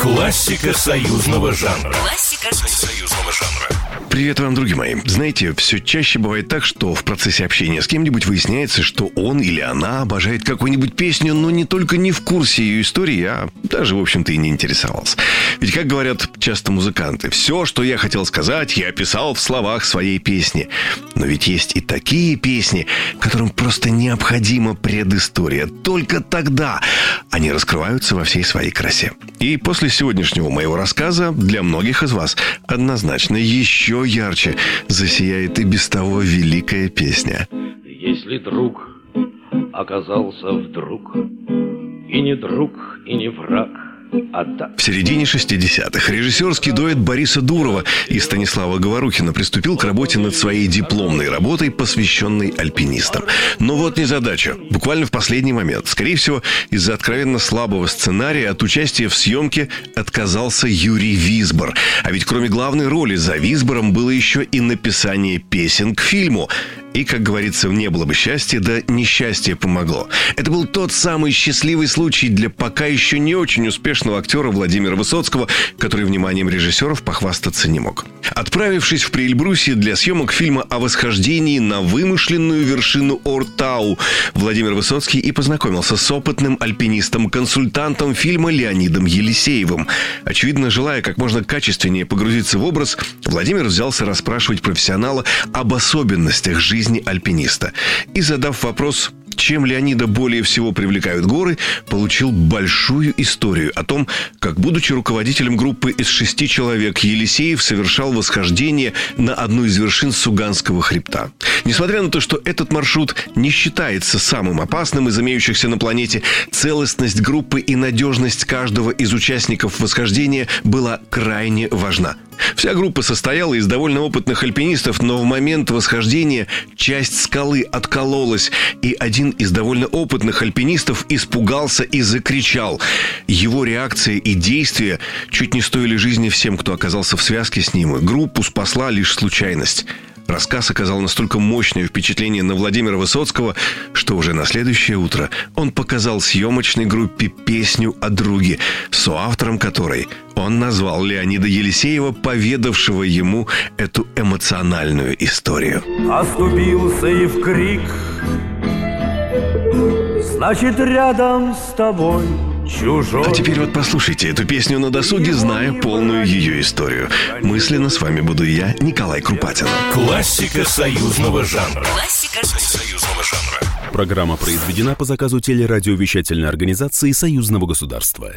Классика союзного жанра. Классика союзного жанра. Привет вам, друзья мои. Знаете, все чаще бывает так, что в процессе общения с кем-нибудь выясняется, что он или она обожает какую-нибудь песню, но не только не в курсе ее истории, а даже, в общем-то, и не интересовался. Ведь, как говорят часто музыканты, все, что я хотел сказать, я описал в словах своей песни. Но ведь есть и такие песни, которым просто необходима предыстория. Только тогда они раскрываются во всей своей красе. И после сегодняшнего моего рассказа для многих из вас однозначно еще ярче засияет и без того великая песня. Если друг оказался вдруг, и не друг, и не враг — в середине 60-х режиссерский дуэт Бориса Дурова и Станислава Говорухина приступил к работе над своей дипломной работой, посвященной альпинистам. Но вот незадача. Буквально в последний момент, скорее всего, из-за откровенно слабого сценария от участия в съемке отказался Юрий Висбор. А ведь кроме главной роли за Висбором было еще и написание песен к фильму. И, как говорится, не было бы счастья, да несчастье помогло. Это был тот самый счастливый случай для пока еще не очень успешного актера Владимира Высоцкого, который вниманием режиссеров похвастаться не мог. Отправившись в Приэльбрусье для съемок фильма о восхождении на вымышленную вершину Ортау, Владимир Высоцкий и познакомился с опытным альпинистом-консультантом фильма Леонидом Елисеевым. Очевидно, желая как можно качественнее погрузиться в образ, Владимир взялся расспрашивать профессионала об особенностях жизни альпиниста. И задав вопрос, чем Леонида более всего привлекают горы, получил большую историю о том, как, будучи руководителем группы из шести человек, Елисеев совершал восхождение на одну из вершин Суганского хребта. Несмотря на то, что этот маршрут не считается самым опасным из имеющихся на планете, целостность группы и надежность каждого из участников восхождения была крайне важна. Вся группа состояла из довольно опытных альпинистов, но в момент восхождения часть скалы откололась, и один из довольно опытных альпинистов испугался и закричал. Его реакция и действия чуть не стоили жизни всем, кто оказался в связке с ним. Группу спасла лишь случайность. Рассказ оказал настолько мощное впечатление на Владимира Высоцкого, что уже на следующее утро он показал съемочной группе песню о друге, соавтором которой он назвал Леонида Елисеева, поведавшего ему эту эмоциональную историю. Оступился и в крик, значит рядом с тобой чужой. А теперь вот послушайте эту песню на досуге, зная полную ее историю. Мысленно с вами буду я, Николай Крупатин. Классика союзного жанра. Классика союзного жанра. Программа произведена по заказу телерадиовещательной организации Союзного государства.